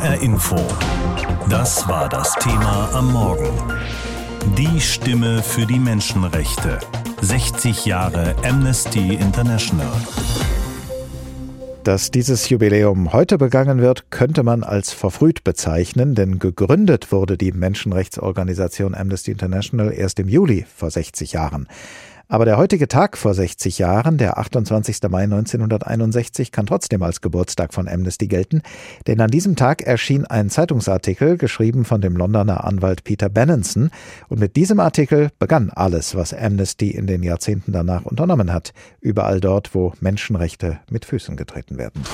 HR Info. Das war das Thema am Morgen. Die Stimme für die Menschenrechte. 60 Jahre Amnesty International. Dass dieses Jubiläum heute begangen wird, könnte man als verfrüht bezeichnen, denn gegründet wurde die Menschenrechtsorganisation Amnesty International erst im Juli vor 60 Jahren. Aber der heutige Tag vor 60 Jahren, der 28. Mai 1961, kann trotzdem als Geburtstag von Amnesty gelten, denn an diesem Tag erschien ein Zeitungsartikel, geschrieben von dem Londoner Anwalt Peter Benenson, und mit diesem Artikel begann alles, was Amnesty in den Jahrzehnten danach unternommen hat, überall dort, wo Menschenrechte mit Füßen getreten werden.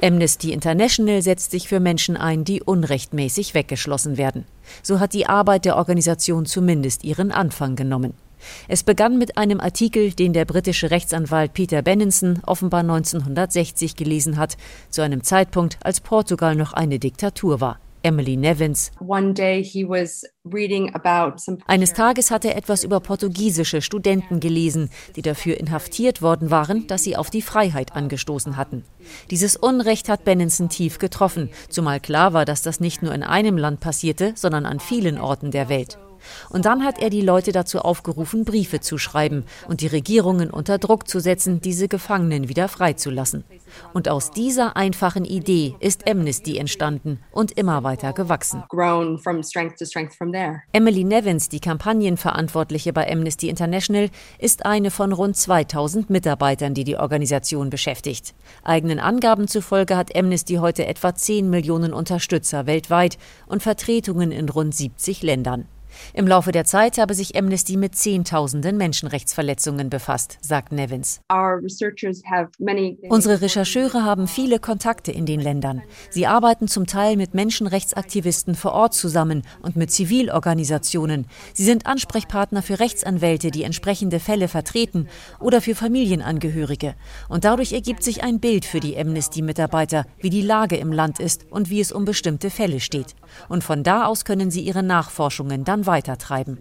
Amnesty International setzt sich für Menschen ein, die unrechtmäßig weggeschlossen werden. So hat die Arbeit der Organisation zumindest ihren Anfang genommen. Es begann mit einem Artikel, den der britische Rechtsanwalt Peter Benenson offenbar 1960 gelesen hat, zu einem Zeitpunkt, als Portugal noch eine Diktatur war. Emily Nevins. Eines Tages hat er etwas über portugiesische Studenten gelesen, die dafür inhaftiert worden waren, dass sie auf die Freiheit angestoßen hatten. Dieses Unrecht hat Benenson tief getroffen, zumal klar war, dass das nicht nur in einem Land passierte, sondern an vielen Orten der Welt. Und dann hat er die Leute dazu aufgerufen, Briefe zu schreiben und die Regierungen unter Druck zu setzen, diese Gefangenen wieder freizulassen. Und aus dieser einfachen Idee ist Amnesty entstanden und immer weiter gewachsen. Emily Nevins, die Kampagnenverantwortliche bei Amnesty International, ist eine von rund 2000 Mitarbeitern, die die Organisation beschäftigt. Eigenen Angaben zufolge hat Amnesty heute etwa 10 Millionen Unterstützer weltweit und Vertretungen in rund 70 Ländern. Im Laufe der Zeit habe sich Amnesty mit Zehntausenden Menschenrechtsverletzungen befasst, sagt Nevins. Unsere Rechercheure haben viele Kontakte in den Ländern. Sie arbeiten zum Teil mit Menschenrechtsaktivisten vor Ort zusammen und mit Zivilorganisationen. Sie sind Ansprechpartner für Rechtsanwälte, die entsprechende Fälle vertreten oder für Familienangehörige. Und dadurch ergibt sich ein Bild für die Amnesty-Mitarbeiter, wie die Lage im Land ist und wie es um bestimmte Fälle steht. Und von da aus können sie ihre Nachforschungen dann weitertreiben.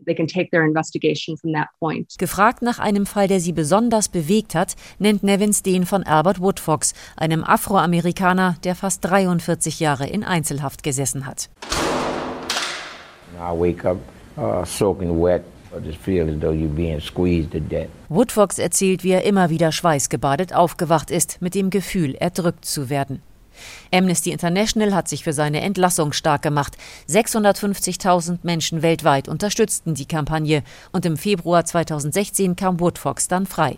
Gefragt nach einem Fall, der sie besonders bewegt hat, nennt Nevins den von Albert Woodfox, einem Afroamerikaner, der fast 43 Jahre in Einzelhaft gesessen hat. Uh, Woodfox erzählt, wie er immer wieder schweißgebadet aufgewacht ist, mit dem Gefühl, erdrückt zu werden. Amnesty International hat sich für seine Entlassung stark gemacht. 650.000 Menschen weltweit unterstützten die Kampagne und im Februar 2016 kam Woodfox dann frei.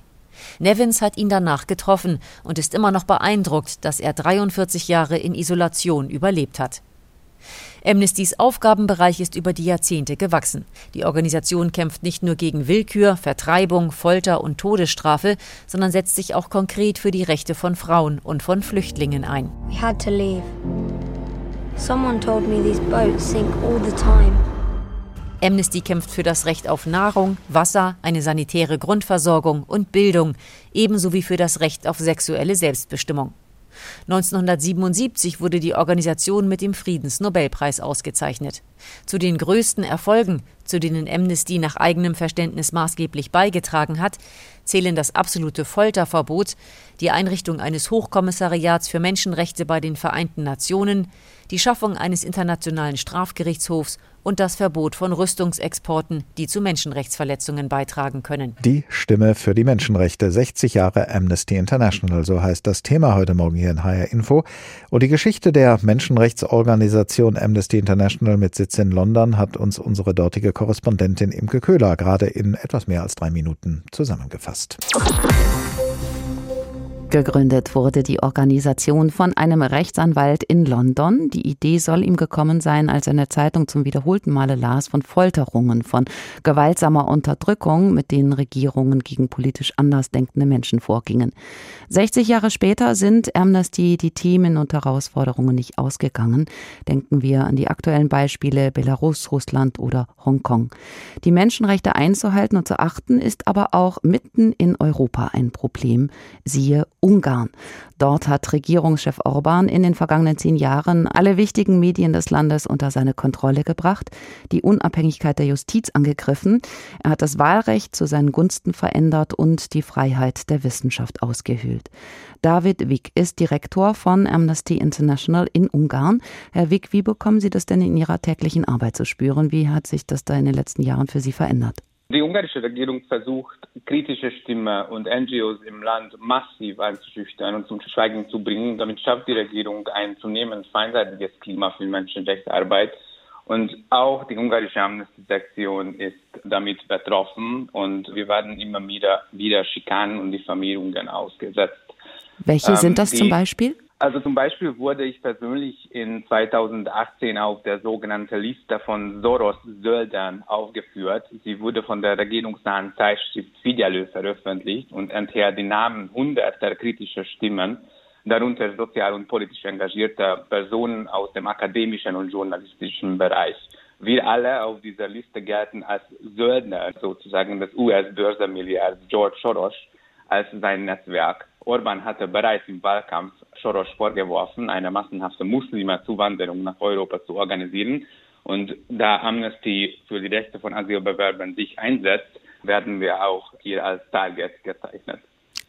Nevins hat ihn danach getroffen und ist immer noch beeindruckt, dass er 43 Jahre in Isolation überlebt hat. Amnestys Aufgabenbereich ist über die Jahrzehnte gewachsen. Die Organisation kämpft nicht nur gegen Willkür, Vertreibung, Folter und Todesstrafe, sondern setzt sich auch konkret für die Rechte von Frauen und von Flüchtlingen ein. We had to leave. Someone told me these boats sink all the time. Amnesty kämpft für das Recht auf Nahrung, Wasser, eine sanitäre Grundversorgung und Bildung, ebenso wie für das Recht auf sexuelle Selbstbestimmung. 1977 wurde die Organisation mit dem Friedensnobelpreis ausgezeichnet. Zu den größten Erfolgen, zu denen Amnesty nach eigenem Verständnis maßgeblich beigetragen hat, zählen das absolute Folterverbot, die Einrichtung eines Hochkommissariats für Menschenrechte bei den Vereinten Nationen, die Schaffung eines internationalen Strafgerichtshofs und das Verbot von Rüstungsexporten, die zu Menschenrechtsverletzungen beitragen können. Die Stimme für die Menschenrechte, 60 Jahre Amnesty International, so heißt das Thema heute Morgen hier in HR Info. Und die Geschichte der Menschenrechtsorganisation Amnesty International mit Sitz in London hat uns unsere dortige Korrespondentin Imke Köhler gerade in etwas mehr als drei Minuten zusammengefasst. Podcast. Gegründet wurde die Organisation von einem Rechtsanwalt in London. Die Idee soll ihm gekommen sein, als er in der Zeitung zum wiederholten Male las von Folterungen, von gewaltsamer Unterdrückung, mit denen Regierungen gegen politisch andersdenkende Menschen vorgingen. 60 Jahre später sind Amnesty die Themen und Herausforderungen nicht ausgegangen. Denken wir an die aktuellen Beispiele Belarus, Russland oder Hongkong. Die Menschenrechte einzuhalten und zu achten ist aber auch mitten in Europa ein Problem. Siehe Ungarn. Dort hat Regierungschef Orban in den vergangenen zehn Jahren alle wichtigen Medien des Landes unter seine Kontrolle gebracht, die Unabhängigkeit der Justiz angegriffen, er hat das Wahlrecht zu seinen Gunsten verändert und die Freiheit der Wissenschaft ausgehöhlt. David Wick ist Direktor von Amnesty International in Ungarn. Herr Wick, wie bekommen Sie das denn in Ihrer täglichen Arbeit zu spüren? Wie hat sich das da in den letzten Jahren für Sie verändert? Die ungarische Regierung versucht, kritische Stimmen und NGOs im Land massiv einzuschüchtern und zum Schweigen zu bringen. Damit schafft die Regierung ein zunehmend feindseitiges Klima für Menschenrechtsarbeit. Und auch die ungarische Amnesty-Sektion ist damit betroffen und wir werden immer wieder, wieder Schikanen und Diffamierungen ausgesetzt. Welche sind das ähm, zum Beispiel? Also zum Beispiel wurde ich persönlich in 2018 auf der sogenannten Liste von Soros-Söldern aufgeführt. Sie wurde von der regierungsnahen Zeitschrift Fidjelö veröffentlicht und enthält die Namen hunderter kritischer Stimmen, darunter sozial und politisch engagierte Personen aus dem akademischen und journalistischen Bereich. Wir alle auf dieser Liste gelten als Söldner sozusagen des US-Börsenmilliards George Soros als sein Netzwerk. Orban hatte bereits im Wahlkampf Soros vorgeworfen, eine massenhafte Muslime-Zuwanderung nach Europa zu organisieren. Und da Amnesty für die Rechte von Asylbewerbern sich einsetzt, werden wir auch hier als Target gezeichnet.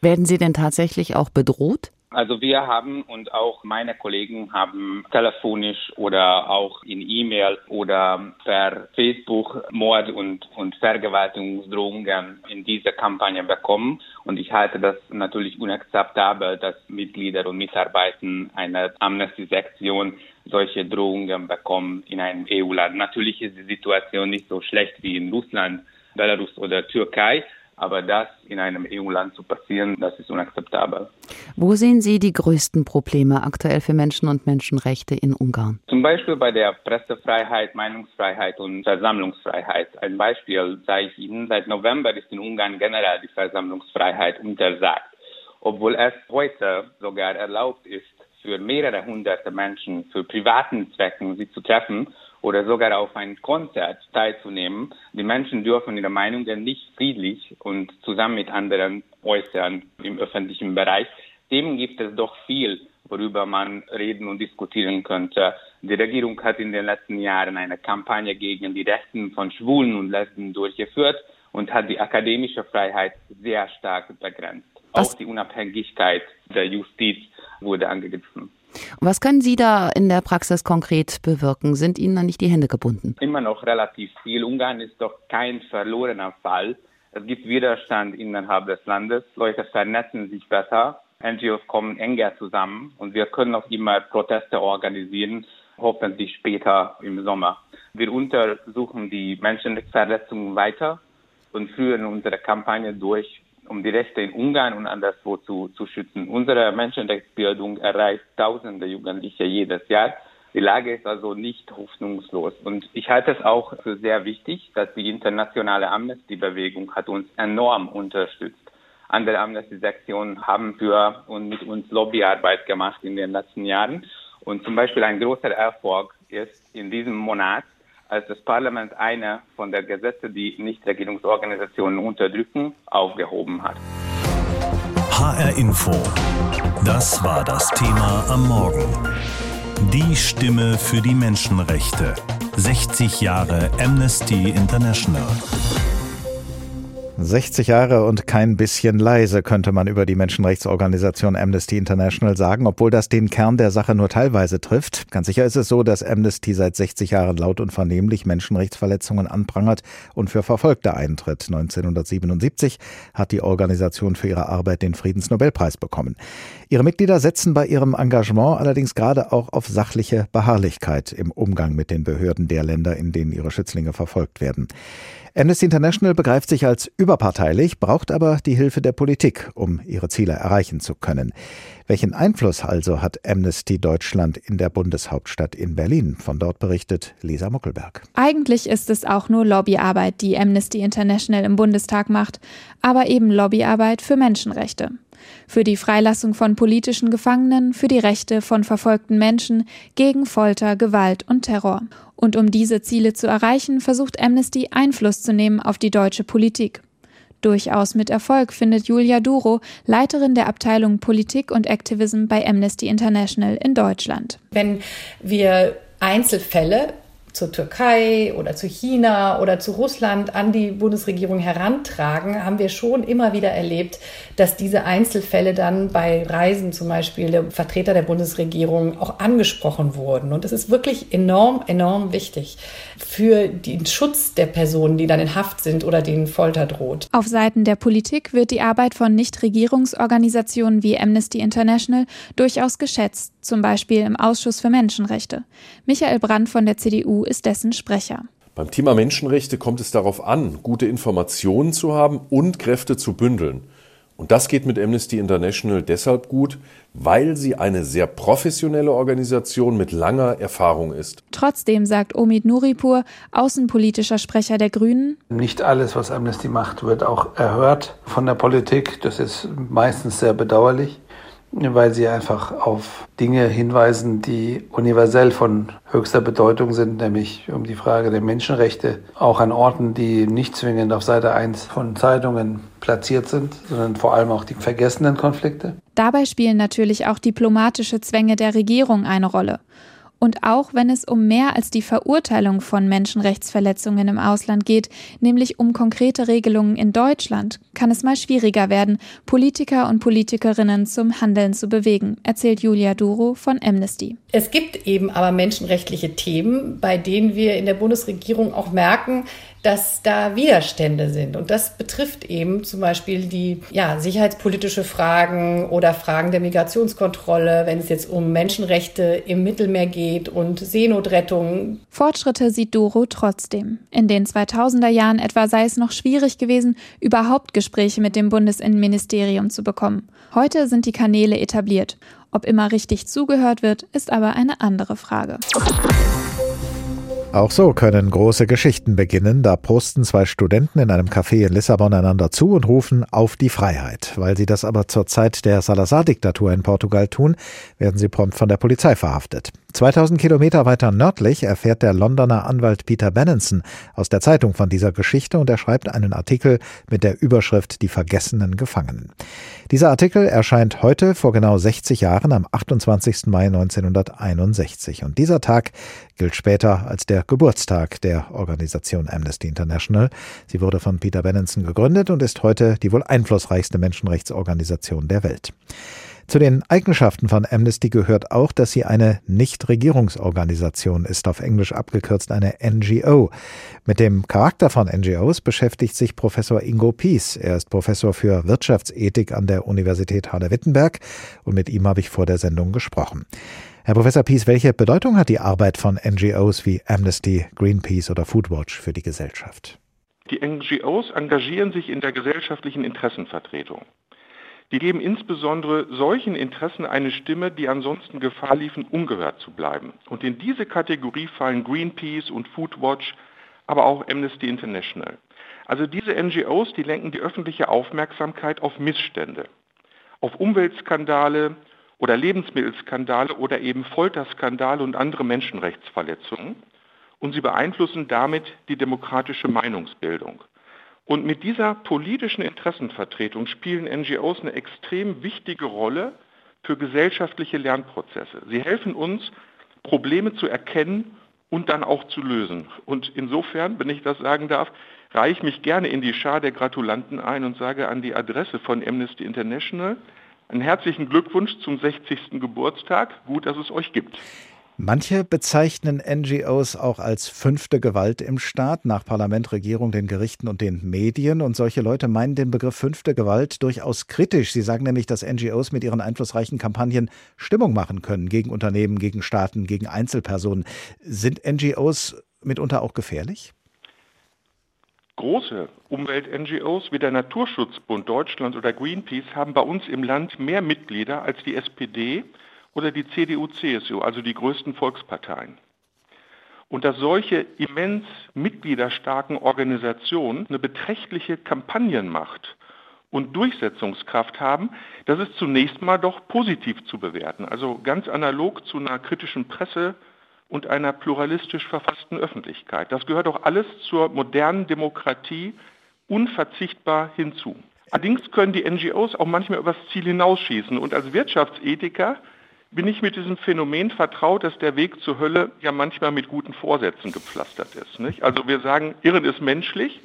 Werden Sie denn tatsächlich auch bedroht? Also wir haben und auch meine Kollegen haben telefonisch oder auch in E-Mail oder per Facebook Mord und, und Vergewaltigungsdrohungen in dieser Kampagne bekommen. Und ich halte das natürlich unakzeptabel, dass Mitglieder und Mitarbeiter einer Amnesty-Sektion solche Drohungen bekommen in einem EU-Land. Natürlich ist die Situation nicht so schlecht wie in Russland, Belarus oder Türkei. Aber das in einem EU-Land zu passieren, das ist unakzeptabel. Wo sehen Sie die größten Probleme aktuell für Menschen und Menschenrechte in Ungarn? Zum Beispiel bei der Pressefreiheit, Meinungsfreiheit und Versammlungsfreiheit. Ein Beispiel sage ich Ihnen. Seit November ist in Ungarn generell die Versammlungsfreiheit untersagt. Obwohl es heute sogar erlaubt ist, für mehrere hunderte Menschen für privaten Zwecken sie zu treffen oder sogar auf ein Konzert teilzunehmen. Die Menschen dürfen ihre Meinungen nicht friedlich und zusammen mit anderen äußern im öffentlichen Bereich. Dem gibt es doch viel, worüber man reden und diskutieren könnte. Die Regierung hat in den letzten Jahren eine Kampagne gegen die Rechten von Schwulen und Lesben durchgeführt und hat die akademische Freiheit sehr stark begrenzt. Was? Auch die Unabhängigkeit der Justiz wurde angegriffen. Was können Sie da in der Praxis konkret bewirken? Sind Ihnen da nicht die Hände gebunden? Immer noch relativ viel. Ungarn ist doch kein verlorener Fall. Es gibt Widerstand innerhalb des Landes. Leute vernetzen sich besser. NGOs kommen enger zusammen und wir können auch immer Proteste organisieren, hoffentlich später im Sommer. Wir untersuchen die Menschenrechtsverletzungen weiter und führen unsere Kampagne durch, um die Rechte in Ungarn und anderswo zu, zu schützen. Unsere Menschenrechtsbildung erreicht tausende Jugendliche jedes Jahr. Die Lage ist also nicht hoffnungslos. Und ich halte es auch für sehr wichtig, dass die internationale Amnesty-Bewegung hat uns enorm unterstützt. Andere Amnesty-Sektionen haben für und mit uns Lobbyarbeit gemacht in den letzten Jahren. Und zum Beispiel ein großer Erfolg ist in diesem Monat als das Parlament eine von der Gesetze, die Nichtregierungsorganisationen unterdrücken, aufgehoben hat. HR Info. Das war das Thema am Morgen. Die Stimme für die Menschenrechte. 60 Jahre Amnesty International. 60 Jahre und kein bisschen leise könnte man über die Menschenrechtsorganisation Amnesty International sagen, obwohl das den Kern der Sache nur teilweise trifft. Ganz sicher ist es so, dass Amnesty seit 60 Jahren laut und vernehmlich Menschenrechtsverletzungen anprangert und für Verfolgte eintritt. 1977 hat die Organisation für ihre Arbeit den Friedensnobelpreis bekommen. Ihre Mitglieder setzen bei ihrem Engagement allerdings gerade auch auf sachliche Beharrlichkeit im Umgang mit den Behörden der Länder, in denen ihre Schützlinge verfolgt werden. Amnesty International begreift sich als überparteilich, braucht aber die Hilfe der Politik, um ihre Ziele erreichen zu können. Welchen Einfluss also hat Amnesty Deutschland in der Bundeshauptstadt in Berlin? Von dort berichtet Lisa Muckelberg. Eigentlich ist es auch nur Lobbyarbeit, die Amnesty International im Bundestag macht, aber eben Lobbyarbeit für Menschenrechte für die Freilassung von politischen Gefangenen, für die Rechte von verfolgten Menschen, gegen Folter, Gewalt und Terror. Und um diese Ziele zu erreichen, versucht Amnesty Einfluss zu nehmen auf die deutsche Politik. Durchaus mit Erfolg findet Julia Duro, Leiterin der Abteilung Politik und Activism bei Amnesty International in Deutschland. Wenn wir Einzelfälle zur Türkei oder zu China oder zu Russland an die Bundesregierung herantragen, haben wir schon immer wieder erlebt, dass diese Einzelfälle dann bei Reisen zum Beispiel der Vertreter der Bundesregierung auch angesprochen wurden. Und das ist wirklich enorm, enorm wichtig für den Schutz der Personen, die dann in Haft sind oder denen Folter droht. Auf Seiten der Politik wird die Arbeit von Nichtregierungsorganisationen wie Amnesty International durchaus geschätzt, zum Beispiel im Ausschuss für Menschenrechte. Michael Brandt von der CDU ist dessen Sprecher. Beim Thema Menschenrechte kommt es darauf an, gute Informationen zu haben und Kräfte zu bündeln. Und das geht mit Amnesty International deshalb gut, weil sie eine sehr professionelle Organisation mit langer Erfahrung ist. Trotzdem sagt Omid Nuripur, außenpolitischer Sprecher der Grünen, nicht alles, was Amnesty macht, wird auch erhört von der Politik. Das ist meistens sehr bedauerlich weil sie einfach auf Dinge hinweisen, die universell von höchster Bedeutung sind, nämlich um die Frage der Menschenrechte, auch an Orten, die nicht zwingend auf Seite 1 von Zeitungen platziert sind, sondern vor allem auch die vergessenen Konflikte. Dabei spielen natürlich auch diplomatische Zwänge der Regierung eine Rolle. Und auch wenn es um mehr als die Verurteilung von Menschenrechtsverletzungen im Ausland geht, nämlich um konkrete Regelungen in Deutschland, kann es mal schwieriger werden, Politiker und Politikerinnen zum Handeln zu bewegen, erzählt Julia Duro von Amnesty. Es gibt eben aber menschenrechtliche Themen, bei denen wir in der Bundesregierung auch merken, dass da Widerstände sind. Und das betrifft eben zum Beispiel die ja, sicherheitspolitische Fragen oder Fragen der Migrationskontrolle, wenn es jetzt um Menschenrechte im Mittelmeer geht und Seenotrettung. Fortschritte sieht Doro trotzdem. In den 2000er Jahren etwa sei es noch schwierig gewesen, überhaupt Gespräche mit dem Bundesinnenministerium zu bekommen. Heute sind die Kanäle etabliert. Ob immer richtig zugehört wird, ist aber eine andere Frage. Auch so können große Geschichten beginnen. Da posten zwei Studenten in einem Café in Lissabon einander zu und rufen auf die Freiheit. Weil sie das aber zur Zeit der Salazar-Diktatur in Portugal tun, werden sie prompt von der Polizei verhaftet. 2000 Kilometer weiter nördlich erfährt der Londoner Anwalt Peter Benenson aus der Zeitung von dieser Geschichte und er schreibt einen Artikel mit der Überschrift Die vergessenen Gefangenen. Dieser Artikel erscheint heute vor genau 60 Jahren am 28. Mai 1961 und dieser Tag gilt später als der Geburtstag der Organisation Amnesty International. Sie wurde von Peter Benenson gegründet und ist heute die wohl einflussreichste Menschenrechtsorganisation der Welt. Zu den Eigenschaften von Amnesty gehört auch, dass sie eine Nichtregierungsorganisation ist, auf Englisch abgekürzt eine NGO. Mit dem Charakter von NGOs beschäftigt sich Professor Ingo Pies. Er ist Professor für Wirtschaftsethik an der Universität Halle-Wittenberg und mit ihm habe ich vor der Sendung gesprochen. Herr Professor Pies, welche Bedeutung hat die Arbeit von NGOs wie Amnesty, Greenpeace oder Foodwatch für die Gesellschaft? Die NGOs engagieren sich in der gesellschaftlichen Interessenvertretung. Die geben insbesondere solchen Interessen eine Stimme, die ansonsten Gefahr liefen, ungehört zu bleiben. Und in diese Kategorie fallen Greenpeace und Foodwatch, aber auch Amnesty International. Also diese NGOs, die lenken die öffentliche Aufmerksamkeit auf Missstände, auf Umweltskandale oder Lebensmittelskandale oder eben Folterskandale und andere Menschenrechtsverletzungen. Und sie beeinflussen damit die demokratische Meinungsbildung. Und mit dieser politischen Interessenvertretung spielen NGOs eine extrem wichtige Rolle für gesellschaftliche Lernprozesse. Sie helfen uns, Probleme zu erkennen und dann auch zu lösen. Und insofern, wenn ich das sagen darf, reiche ich mich gerne in die Schar der Gratulanten ein und sage an die Adresse von Amnesty International einen herzlichen Glückwunsch zum 60. Geburtstag. Gut, dass es euch gibt. Manche bezeichnen NGOs auch als fünfte Gewalt im Staat, nach Parlament, Regierung, den Gerichten und den Medien. Und solche Leute meinen den Begriff fünfte Gewalt durchaus kritisch. Sie sagen nämlich, dass NGOs mit ihren einflussreichen Kampagnen Stimmung machen können gegen Unternehmen, gegen Staaten, gegen Einzelpersonen. Sind NGOs mitunter auch gefährlich? Große Umwelt-NGOs wie der Naturschutzbund Deutschland oder Greenpeace haben bei uns im Land mehr Mitglieder als die SPD oder die CDU-CSU, also die größten Volksparteien. Und dass solche immens mitgliederstarken Organisationen eine beträchtliche Kampagnenmacht und Durchsetzungskraft haben, das ist zunächst mal doch positiv zu bewerten. Also ganz analog zu einer kritischen Presse und einer pluralistisch verfassten Öffentlichkeit. Das gehört doch alles zur modernen Demokratie unverzichtbar hinzu. Allerdings können die NGOs auch manchmal übers Ziel hinausschießen. Und als Wirtschaftsethiker bin ich mit diesem Phänomen vertraut, dass der Weg zur Hölle ja manchmal mit guten Vorsätzen gepflastert ist. Nicht? Also wir sagen, Irren ist menschlich,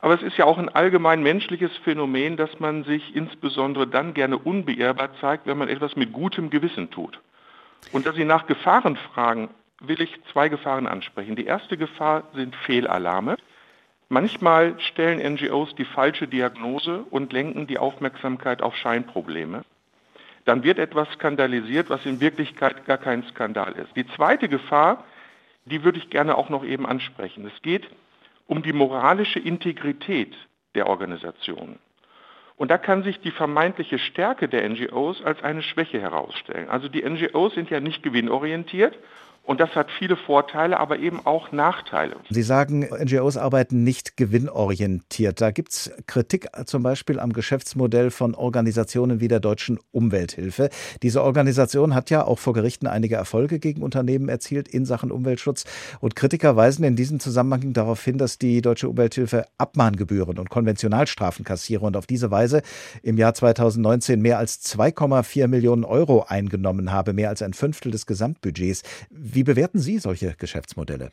aber es ist ja auch ein allgemein menschliches Phänomen, dass man sich insbesondere dann gerne unbeirrbar zeigt, wenn man etwas mit gutem Gewissen tut. Und dass Sie nach Gefahren fragen, will ich zwei Gefahren ansprechen. Die erste Gefahr sind Fehlalarme. Manchmal stellen NGOs die falsche Diagnose und lenken die Aufmerksamkeit auf Scheinprobleme. Dann wird etwas skandalisiert, was in Wirklichkeit gar kein Skandal ist. Die zweite Gefahr, die würde ich gerne auch noch eben ansprechen. Es geht um die moralische Integrität der Organisationen. Und da kann sich die vermeintliche Stärke der NGOs als eine Schwäche herausstellen. Also die NGOs sind ja nicht gewinnorientiert und das hat viele Vorteile, aber eben auch Nachteile. Sie sagen, NGOs arbeiten nicht gewinnorientiert. Da gibt es Kritik zum Beispiel am Geschäftsmodell von Organisationen wie der Deutschen Umwelthilfe. Diese Organisation hat ja auch vor Gerichten einige Erfolge gegen Unternehmen erzielt in Sachen Umweltschutz. Und Kritiker weisen in diesem Zusammenhang darauf hin, dass die Deutsche Umwelthilfe Abmahngebühren und Konventionalstrafen kassiere und auf diese Weise im Jahr 2019 mehr als 2,4 Millionen Euro eingenommen habe, mehr als ein Fünftel des Gesamtbudgets. Wie bewerten Sie solche Geschäftsmodelle?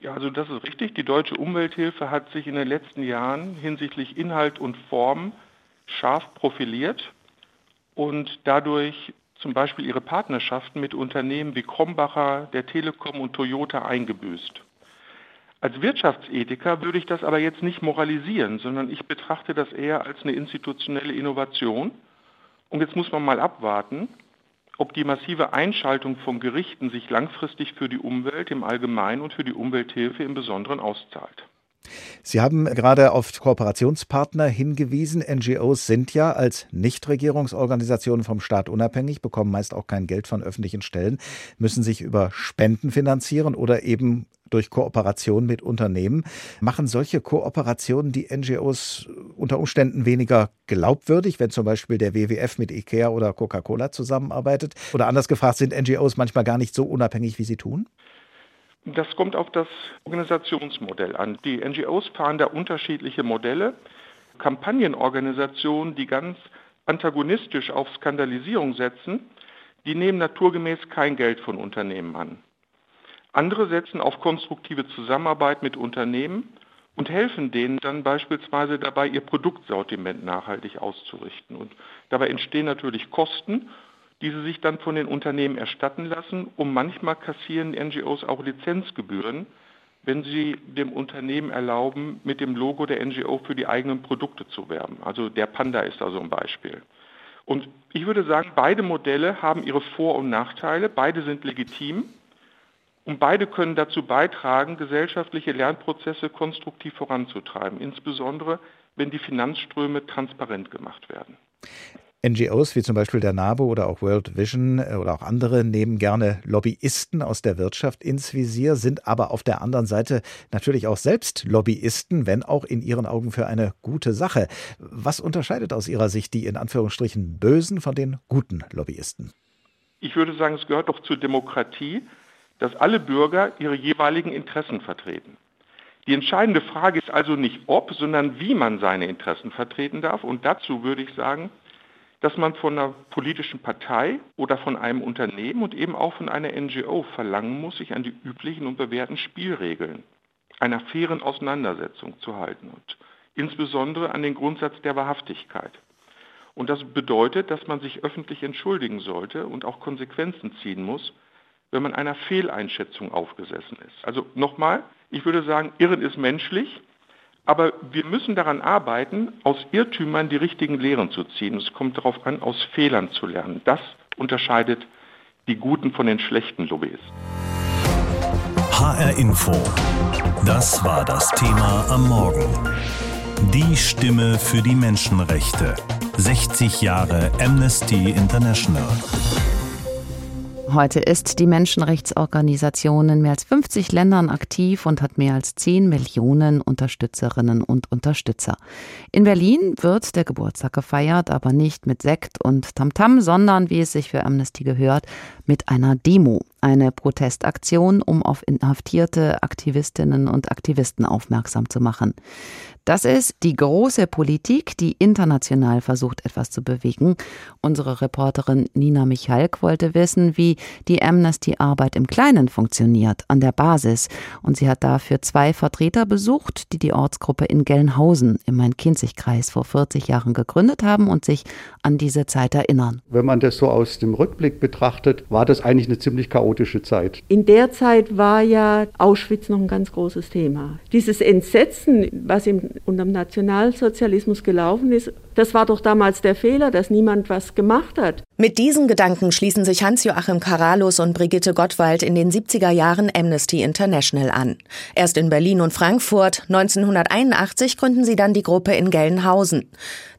Ja, also das ist richtig. Die Deutsche Umwelthilfe hat sich in den letzten Jahren hinsichtlich Inhalt und Form scharf profiliert und dadurch zum Beispiel ihre Partnerschaften mit Unternehmen wie Krombacher, der Telekom und Toyota eingebüßt. Als Wirtschaftsethiker würde ich das aber jetzt nicht moralisieren, sondern ich betrachte das eher als eine institutionelle Innovation. Und jetzt muss man mal abwarten, ob die massive Einschaltung von Gerichten sich langfristig für die Umwelt im Allgemeinen und für die Umwelthilfe im Besonderen auszahlt. Sie haben gerade auf Kooperationspartner hingewiesen. NGOs sind ja als Nichtregierungsorganisationen vom Staat unabhängig, bekommen meist auch kein Geld von öffentlichen Stellen, müssen sich über Spenden finanzieren oder eben durch Kooperation mit Unternehmen. Machen solche Kooperationen die NGOs unter Umständen weniger glaubwürdig, wenn zum Beispiel der WWF mit IKEA oder Coca-Cola zusammenarbeitet? Oder anders gefragt, sind NGOs manchmal gar nicht so unabhängig, wie sie tun? Das kommt auf das Organisationsmodell an. Die NGOs fahren da unterschiedliche Modelle. Kampagnenorganisationen, die ganz antagonistisch auf Skandalisierung setzen, die nehmen naturgemäß kein Geld von Unternehmen an. Andere setzen auf konstruktive Zusammenarbeit mit Unternehmen und helfen denen dann beispielsweise dabei, ihr Produktsortiment nachhaltig auszurichten. Und dabei entstehen natürlich Kosten die sie sich dann von den Unternehmen erstatten lassen. Und manchmal kassieren NGOs auch Lizenzgebühren, wenn sie dem Unternehmen erlauben, mit dem Logo der NGO für die eigenen Produkte zu werben. Also der Panda ist da so ein Beispiel. Und ich würde sagen, beide Modelle haben ihre Vor- und Nachteile, beide sind legitim und beide können dazu beitragen, gesellschaftliche Lernprozesse konstruktiv voranzutreiben, insbesondere wenn die Finanzströme transparent gemacht werden. NGOs wie zum Beispiel der NABU oder auch World Vision äh, oder auch andere nehmen gerne Lobbyisten aus der Wirtschaft ins Visier, sind aber auf der anderen Seite natürlich auch selbst Lobbyisten, wenn auch in ihren Augen für eine gute Sache. Was unterscheidet aus Ihrer Sicht die in Anführungsstrichen bösen von den guten Lobbyisten? Ich würde sagen, es gehört doch zur Demokratie, dass alle Bürger ihre jeweiligen Interessen vertreten. Die entscheidende Frage ist also nicht ob, sondern wie man seine Interessen vertreten darf. Und dazu würde ich sagen, dass man von einer politischen Partei oder von einem Unternehmen und eben auch von einer NGO verlangen muss, sich an die üblichen und bewährten Spielregeln einer fairen Auseinandersetzung zu halten und insbesondere an den Grundsatz der Wahrhaftigkeit. Und das bedeutet, dass man sich öffentlich entschuldigen sollte und auch Konsequenzen ziehen muss, wenn man einer Fehleinschätzung aufgesessen ist. Also nochmal, ich würde sagen, Irren ist menschlich, aber wir müssen daran arbeiten, aus Irrtümern die richtigen Lehren zu ziehen. Es kommt darauf an, aus Fehlern zu lernen. Das unterscheidet die guten von den schlechten Lobbyisten. HR Info. Das war das Thema am Morgen. Die Stimme für die Menschenrechte. 60 Jahre Amnesty International. Heute ist die Menschenrechtsorganisation in mehr als 50 Ländern aktiv und hat mehr als 10 Millionen Unterstützerinnen und Unterstützer. In Berlin wird der Geburtstag gefeiert, aber nicht mit Sekt und Tamtam, sondern, wie es sich für Amnesty gehört, mit einer Demo. Eine Protestaktion, um auf inhaftierte Aktivistinnen und Aktivisten aufmerksam zu machen. Das ist die große Politik, die international versucht, etwas zu bewegen. Unsere Reporterin Nina Michalk wollte wissen, wie die Amnesty-Arbeit im Kleinen funktioniert, an der Basis. Und sie hat dafür zwei Vertreter besucht, die die Ortsgruppe in Gelnhausen im Main-Kinzig-Kreis vor 40 Jahren gegründet haben und sich an diese Zeit erinnern. Wenn man das so aus dem Rückblick betrachtet, war das eigentlich eine ziemlich chaotische Zeit. In der Zeit war ja Auschwitz noch ein ganz großes Thema. Dieses Entsetzen, was im unter dem Nationalsozialismus gelaufen ist. Das war doch damals der Fehler, dass niemand was gemacht hat. Mit diesen Gedanken schließen sich Hans-Joachim Karalus und Brigitte Gottwald in den 70er Jahren Amnesty International an. Erst in Berlin und Frankfurt, 1981 gründen sie dann die Gruppe in Gelnhausen.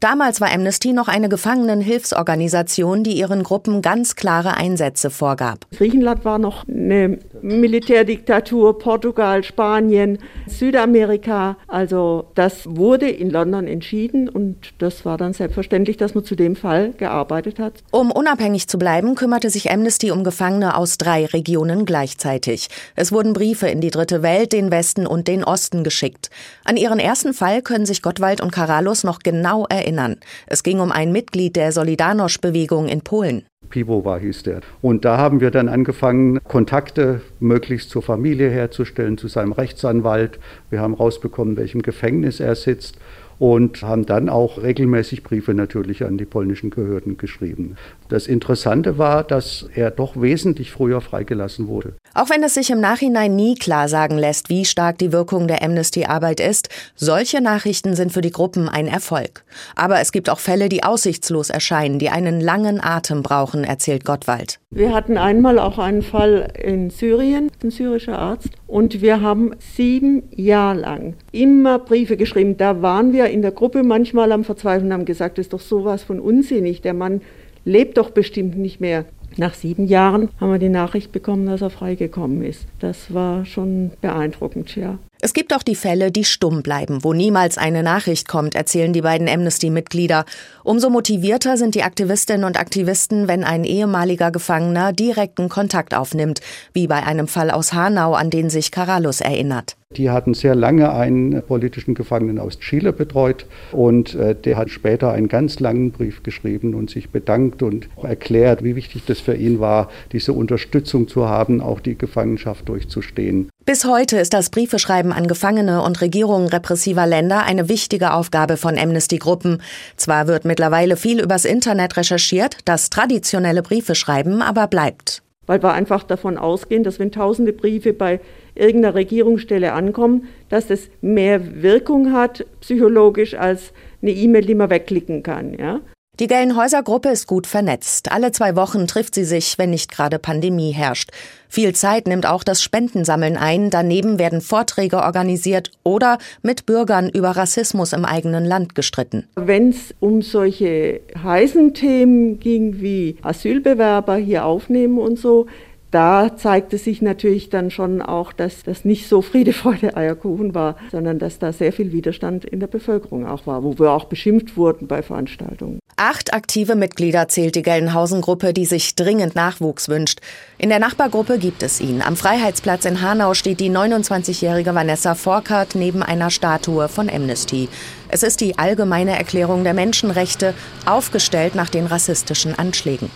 Damals war Amnesty noch eine Gefangenenhilfsorganisation, die ihren Gruppen ganz klare Einsätze vorgab. Griechenland war noch eine Militärdiktatur, Portugal, Spanien, Südamerika. Also das wurde in London entschieden und das war dann selbstverständlich, dass man zu dem Fall gearbeitet hat. Um unabhängig zu bleiben, kümmerte sich Amnesty um Gefangene aus drei Regionen gleichzeitig. Es wurden Briefe in die dritte Welt, den Westen und den Osten geschickt. An ihren ersten Fall können sich Gottwald und Karalus noch genau erinnern. Es ging um ein Mitglied der Solidarność-Bewegung in Polen. Pivowa hieß der. Und da haben wir dann angefangen, Kontakte möglichst zur Familie herzustellen, zu seinem Rechtsanwalt. Wir haben rausbekommen, welchem Gefängnis er sitzt und haben dann auch regelmäßig Briefe natürlich an die polnischen Behörden geschrieben. Das Interessante war, dass er doch wesentlich früher freigelassen wurde. Auch wenn es sich im Nachhinein nie klar sagen lässt, wie stark die Wirkung der Amnesty-Arbeit ist, solche Nachrichten sind für die Gruppen ein Erfolg. Aber es gibt auch Fälle, die aussichtslos erscheinen, die einen langen Atem brauchen, erzählt Gottwald. Wir hatten einmal auch einen Fall in Syrien, ein syrischer Arzt, und wir haben sieben Jahre lang immer Briefe geschrieben. Da waren wir in der Gruppe manchmal am Verzweifeln, haben gesagt, das ist doch sowas von unsinnig. Der Mann lebt doch bestimmt nicht mehr. Nach sieben Jahren haben wir die Nachricht bekommen, dass er freigekommen ist. Das war schon beeindruckend, ja. Es gibt auch die Fälle, die stumm bleiben, wo niemals eine Nachricht kommt, erzählen die beiden Amnesty-Mitglieder. Umso motivierter sind die Aktivistinnen und Aktivisten, wenn ein ehemaliger Gefangener direkten Kontakt aufnimmt, wie bei einem Fall aus Hanau, an den sich Karalus erinnert. Die hatten sehr lange einen politischen Gefangenen aus Chile betreut und äh, der hat später einen ganz langen Brief geschrieben und sich bedankt und erklärt, wie wichtig das für ihn war, diese Unterstützung zu haben, auch die Gefangenschaft durchzustehen. Bis heute ist das Briefeschreiben an Gefangene und Regierungen repressiver Länder eine wichtige Aufgabe von Amnesty-Gruppen. Zwar wird mittlerweile viel übers Internet recherchiert, das traditionelle Briefeschreiben aber bleibt weil wir einfach davon ausgehen, dass wenn tausende Briefe bei irgendeiner Regierungsstelle ankommen, dass das mehr Wirkung hat psychologisch als eine E-Mail, die man wegklicken kann. Ja? Die Gelnhäuser Gruppe ist gut vernetzt. Alle zwei Wochen trifft sie sich, wenn nicht gerade Pandemie herrscht. Viel Zeit nimmt auch das Spendensammeln ein. Daneben werden Vorträge organisiert oder mit Bürgern über Rassismus im eigenen Land gestritten. Wenn es um solche heißen Themen ging wie Asylbewerber hier aufnehmen und so, da zeigte sich natürlich dann schon auch, dass das nicht so Friede, Freude, Eierkuchen war, sondern dass da sehr viel Widerstand in der Bevölkerung auch war, wo wir auch beschimpft wurden bei Veranstaltungen. Acht aktive Mitglieder zählt die Gelnhausen-Gruppe, die sich dringend Nachwuchs wünscht. In der Nachbargruppe gibt es ihn. Am Freiheitsplatz in Hanau steht die 29-jährige Vanessa Forkert neben einer Statue von Amnesty. Es ist die allgemeine Erklärung der Menschenrechte, aufgestellt nach den rassistischen Anschlägen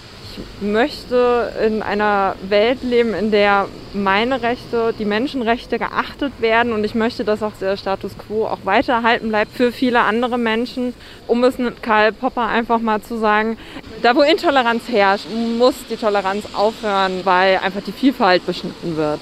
möchte in einer Welt leben, in der meine Rechte, die Menschenrechte geachtet werden und ich möchte, dass auch der Status quo auch weiter erhalten bleibt für viele andere Menschen. Um es mit Karl Popper einfach mal zu sagen, da wo Intoleranz herrscht, muss die Toleranz aufhören, weil einfach die Vielfalt beschnitten wird.